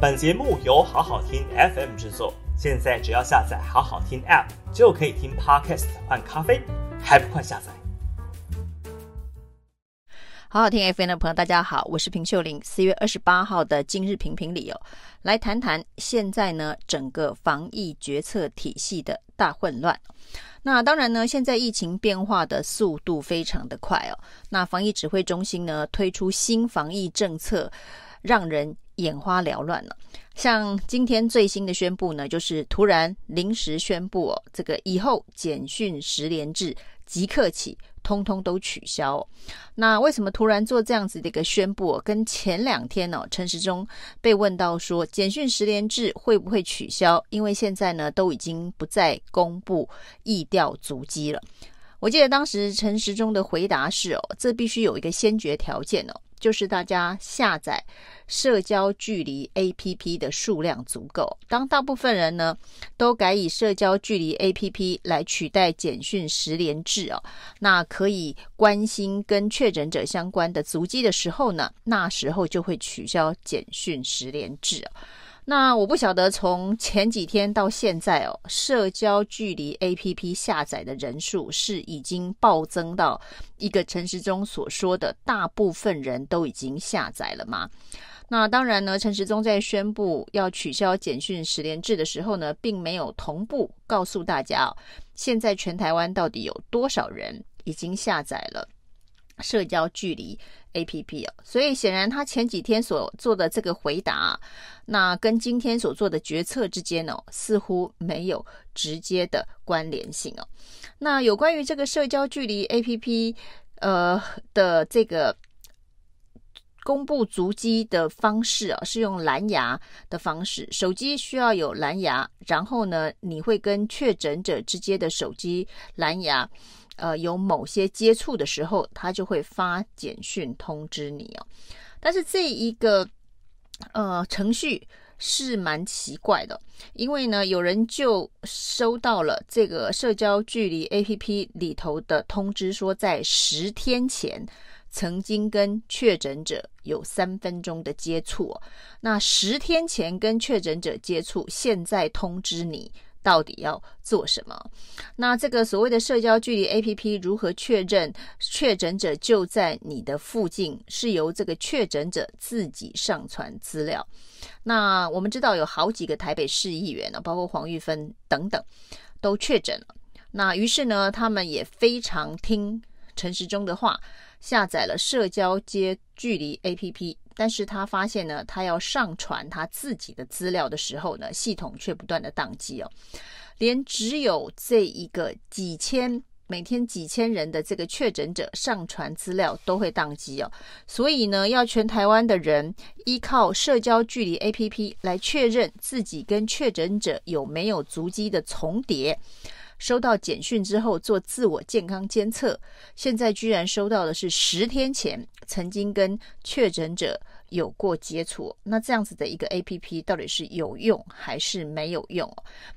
本节目由好好听 FM 制作，现在只要下载好好听 App 就可以听 Podcast 换咖啡，还不快下载？好好听 FM 的朋友，大家好，我是平秀玲。四月二十八号的今日评评理哦，来谈谈现在呢整个防疫决策体系的大混乱。那当然呢，现在疫情变化的速度非常的快哦。那防疫指挥中心呢推出新防疫政策，让人眼花缭乱了。像今天最新的宣布呢，就是突然临时宣布哦，这个以后简讯十连制即刻起。通通都取消。那为什么突然做这样子的一个宣布？跟前两天呢，陈时中被问到说简讯十连制会不会取消？因为现在呢都已经不再公布疫调足迹了。我记得当时陈时中的回答是：哦，这必须有一个先决条件哦。就是大家下载社交距离 APP 的数量足够。当大部分人呢都改以社交距离 APP 来取代简讯十连制哦，那可以关心跟确诊者相关的足迹的时候呢，那时候就会取消简讯十连制。那我不晓得从前几天到现在哦，社交距离 APP 下载的人数是已经暴增到一个陈时中所说的大部分人都已经下载了吗？那当然呢，陈时中在宣布要取消简讯十连制的时候呢，并没有同步告诉大家哦，现在全台湾到底有多少人已经下载了。社交距离 APP 哦，所以显然他前几天所做的这个回答，那跟今天所做的决策之间哦，似乎没有直接的关联性哦。那有关于这个社交距离 APP 呃的这个公布足迹的方式啊，是用蓝牙的方式，手机需要有蓝牙，然后呢，你会跟确诊者之间的手机蓝牙。呃，有某些接触的时候，他就会发简讯通知你哦。但是这一个呃程序是蛮奇怪的，因为呢，有人就收到了这个社交距离 APP 里头的通知，说在十天前曾经跟确诊者有三分钟的接触。那十天前跟确诊者接触，现在通知你。到底要做什么？那这个所谓的社交距离 APP 如何确认确诊者就在你的附近？是由这个确诊者自己上传资料。那我们知道有好几个台北市议员呢，包括黄玉芬等等，都确诊了。那于是呢，他们也非常听陈时中的话，下载了社交接距离 APP。但是他发现呢，他要上传他自己的资料的时候呢，系统却不断的宕机哦，连只有这一个几千每天几千人的这个确诊者上传资料都会宕机哦，所以呢，要全台湾的人依靠社交距离 APP 来确认自己跟确诊者有没有足迹的重叠。收到简讯之后做自我健康监测，现在居然收到的是十天前曾经跟确诊者有过接触，那这样子的一个 APP 到底是有用还是没有用？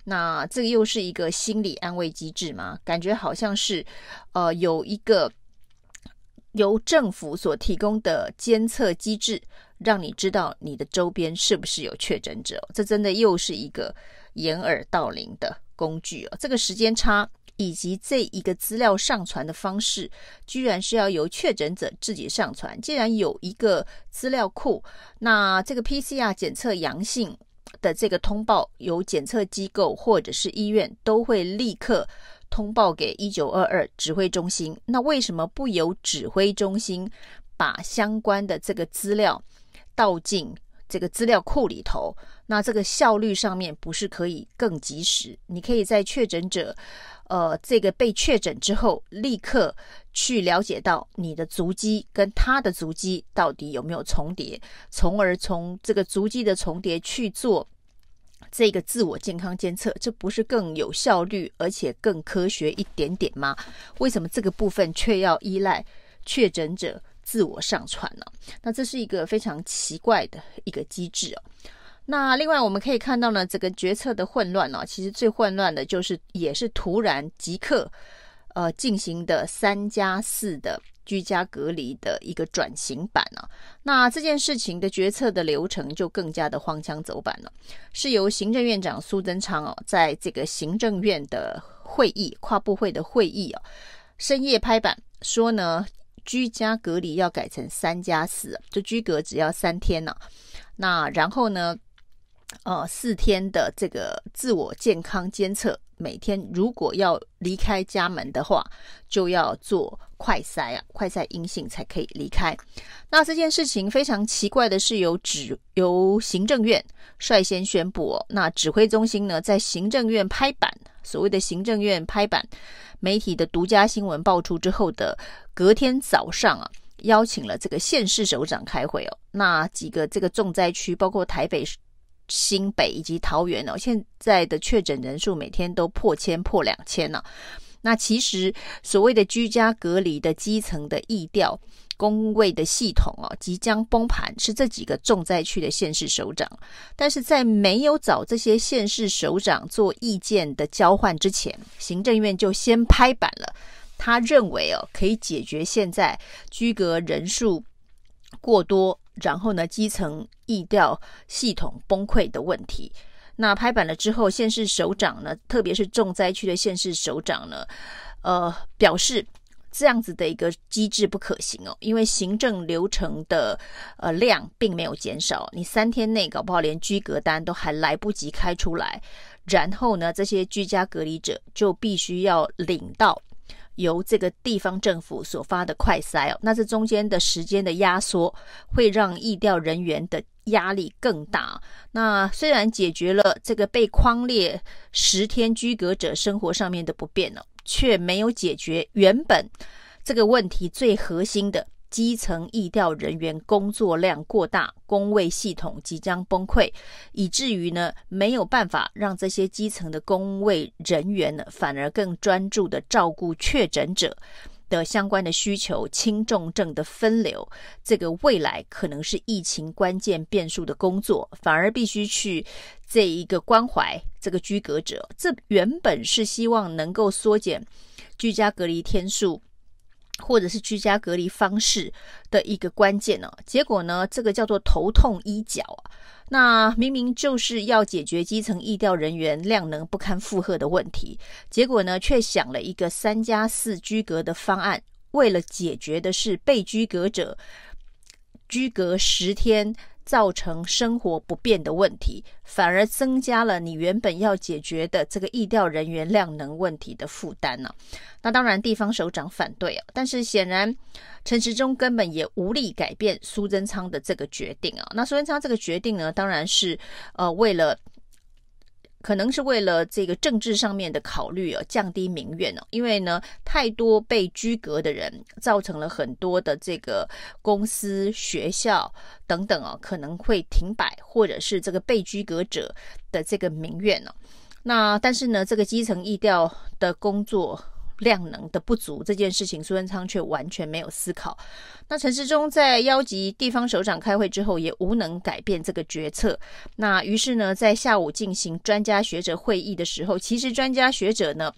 那这个又是一个心理安慰机制吗？感觉好像是，呃，有一个由政府所提供的监测机制，让你知道你的周边是不是有确诊者。这真的又是一个掩耳盗铃的。工具哦，这个时间差以及这一个资料上传的方式，居然是要由确诊者自己上传。既然有一个资料库，那这个 PCR 检测阳性的这个通报，由检测机构或者是医院都会立刻通报给一九二二指挥中心。那为什么不由指挥中心把相关的这个资料倒进这个资料库里头，那这个效率上面不是可以更及时？你可以在确诊者，呃，这个被确诊之后，立刻去了解到你的足迹跟他的足迹到底有没有重叠，从而从这个足迹的重叠去做这个自我健康监测，这不是更有效率而且更科学一点点吗？为什么这个部分却要依赖确诊者？自我上传了，那这是一个非常奇怪的一个机制哦。那另外我们可以看到呢，这个决策的混乱呢，其实最混乱的就是也是突然即刻呃进行的三加四的居家隔离的一个转型版啊。那这件事情的决策的流程就更加的荒腔走板了，是由行政院长苏贞昌哦，在这个行政院的会议跨部会的会议哦，深夜拍板说呢，居家隔离要改成三加四，就居隔只要三天呢。那然后呢，呃，四天的这个自我健康监测，每天如果要离开家门的话，就要做快筛啊，快筛阴性才可以离开。那这件事情非常奇怪的是，由指由行政院率先宣布哦，那指挥中心呢，在行政院拍板，所谓的行政院拍板，媒体的独家新闻爆出之后的隔天早上啊，邀请了这个县市首长开会哦，那几个这个重灾区，包括台北。新北以及桃园哦，现在的确诊人数每天都破千、破两千呢。那其实所谓的居家隔离的基层的疫调工位的系统哦，即将崩盘，是这几个重灾区的县市首长。但是在没有找这些县市首长做意见的交换之前，行政院就先拍板了。他认为哦，可以解决现在居格人数过多。然后呢，基层疫调系统崩溃的问题。那拍板了之后，县市首长呢，特别是重灾区的县市首长呢，呃，表示这样子的一个机制不可行哦，因为行政流程的呃量并没有减少，你三天内搞不好连居隔单都还来不及开出来，然后呢，这些居家隔离者就必须要领到。由这个地方政府所发的快筛哦，那这中间的时间的压缩，会让疫调人员的压力更大。那虽然解决了这个被框列十天居隔者生活上面的不便了，却没有解决原本这个问题最核心的。基层疫调人员工作量过大，工位系统即将崩溃，以至于呢没有办法让这些基层的工位人员呢，反而更专注的照顾确诊者的相关的需求，轻重症的分流，这个未来可能是疫情关键变数的工作，反而必须去这一个关怀这个居隔者。这原本是希望能够缩减居家隔离天数。或者是居家隔离方式的一个关键呢？结果呢，这个叫做头痛医脚啊。那明明就是要解决基层疫调人员量能不堪负荷的问题，结果呢，却想了一个三加四居隔的方案，为了解决的是被居隔者居隔十天。造成生活不便的问题，反而增加了你原本要解决的这个疫调人员量能问题的负担呢。那当然，地方首长反对啊，但是显然陈时中根本也无力改变苏贞昌的这个决定啊。那苏贞昌这个决定呢，当然是呃为了。可能是为了这个政治上面的考虑哦，降低民怨哦，因为呢，太多被居格的人，造成了很多的这个公司、学校等等哦，可能会停摆，或者是这个被居格者的这个民怨哦。那但是呢，这个基层疫调的工作。量能的不足这件事情，苏贞昌却完全没有思考。那陈时中在邀集地方首长开会之后，也无能改变这个决策。那于是呢，在下午进行专家学者会议的时候，其实专家学者呢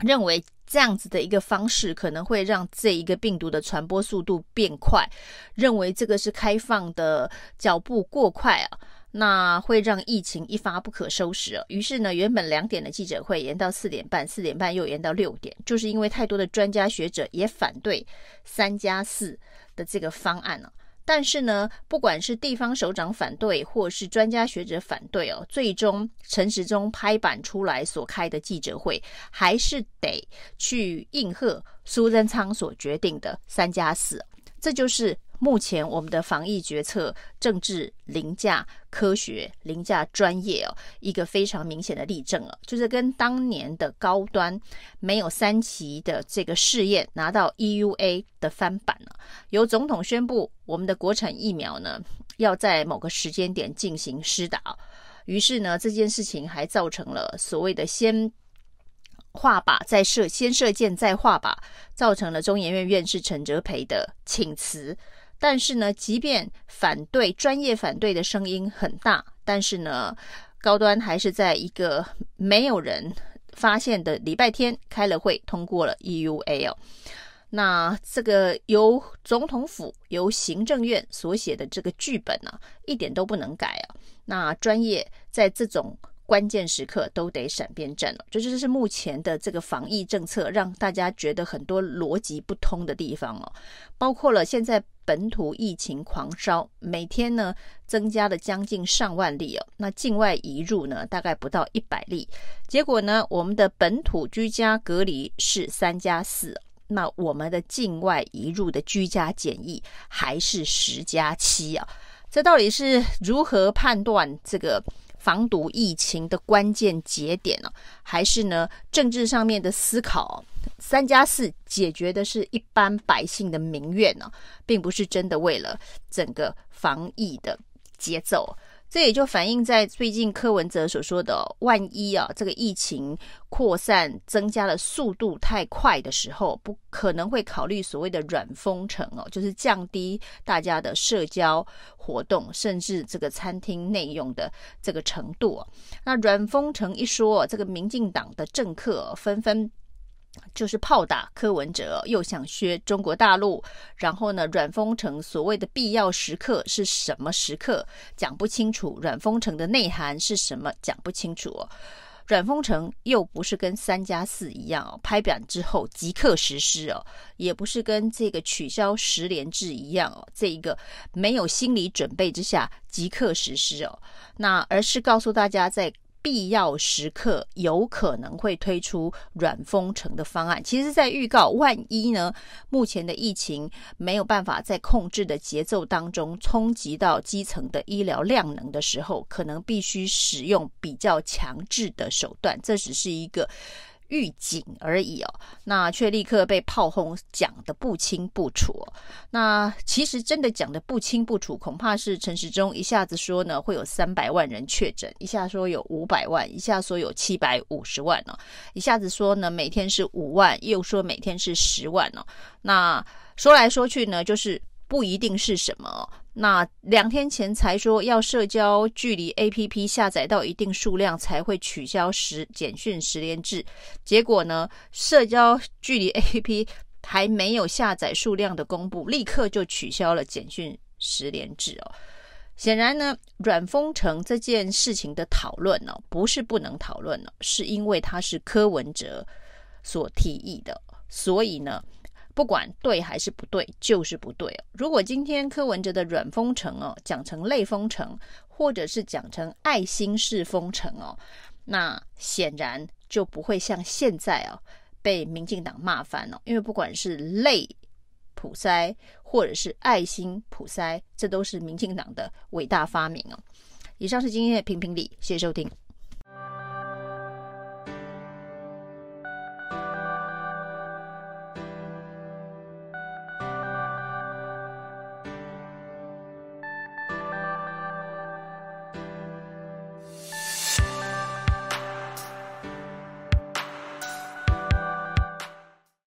认为这样子的一个方式可能会让这一个病毒的传播速度变快，认为这个是开放的脚步过快啊。那会让疫情一发不可收拾哦。于是呢，原本两点的记者会延到四点半，四点半又延到六点，就是因为太多的专家学者也反对三加四的这个方案了。但是呢，不管是地方首长反对，或是专家学者反对哦，最终陈时中拍板出来所开的记者会，还是得去应和苏贞昌所决定的三加四。这就是。目前我们的防疫决策政治凌驾科学、凌驾专业哦，一个非常明显的例证了，就是跟当年的高端没有三期的这个试验拿到 EUA 的翻版了。由总统宣布我们的国产疫苗呢要在某个时间点进行施打，于是呢这件事情还造成了所谓的先画靶再射，先射箭再画靶，造成了中研院院士陈哲培的请辞。但是呢，即便反对专业反对的声音很大，但是呢，高端还是在一个没有人发现的礼拜天开了会，通过了 EUA 哦。那这个由总统府、由行政院所写的这个剧本呢、啊，一点都不能改啊。那专业在这种关键时刻都得闪边站了，这就是目前的这个防疫政策让大家觉得很多逻辑不通的地方哦。包括了现在本土疫情狂烧，每天呢增加了将近上万例哦，那境外移入呢大概不到一百例，结果呢我们的本土居家隔离是三加四。那我们的境外移入的居家检疫还是十加七啊？这到底是如何判断这个防堵疫情的关键节点呢？还是呢政治上面的思考？三加四解决的是一般百姓的民怨呢，并不是真的为了整个防疫的节奏。这也就反映在最近柯文哲所说的，万一啊这个疫情扩散增加的速度太快的时候，不可能会考虑所谓的软封城哦，就是降低大家的社交活动，甚至这个餐厅内用的这个程度。那软封城一说，这个民进党的政客纷纷。就是炮打柯文哲，又想削中国大陆，然后呢，软封城所谓的必要时刻是什么时刻？讲不清楚。软封城的内涵是什么？讲不清楚哦。软封城又不是跟三加四一样哦，拍板之后即刻实施哦，也不是跟这个取消十连制一样哦，这一个没有心理准备之下即刻实施哦，那而是告诉大家在。必要时刻有可能会推出软封城的方案，其实，在预告万一呢，目前的疫情没有办法在控制的节奏当中冲击到基层的医疗量能的时候，可能必须使用比较强制的手段。这只是一个。预警而已哦，那却立刻被炮轰，讲得不清不楚。那其实真的讲得不清不楚，恐怕是陈时中一下子说呢会有三百万人确诊，一下说有五百万，一下说有七百五十万哦，一下子说呢每天是五万，又说每天是十万哦。那说来说去呢，就是不一定是什么。那两天前才说要社交距离 APP 下载到一定数量才会取消十简讯十连制，结果呢，社交距离 APP 还没有下载数量的公布，立刻就取消了简讯十连制哦。显然呢，软封城这件事情的讨论呢，不是不能讨论了，是因为它是柯文哲所提议的，所以呢。不管对还是不对，就是不对哦。如果今天柯文哲的软封城哦，讲成类封城，或者是讲成爱心式封城哦，那显然就不会像现在哦被民进党骂翻哦。因为不管是类普筛，或者是爱心普筛，这都是民进党的伟大发明哦。以上是今天的评评理，谢谢收听。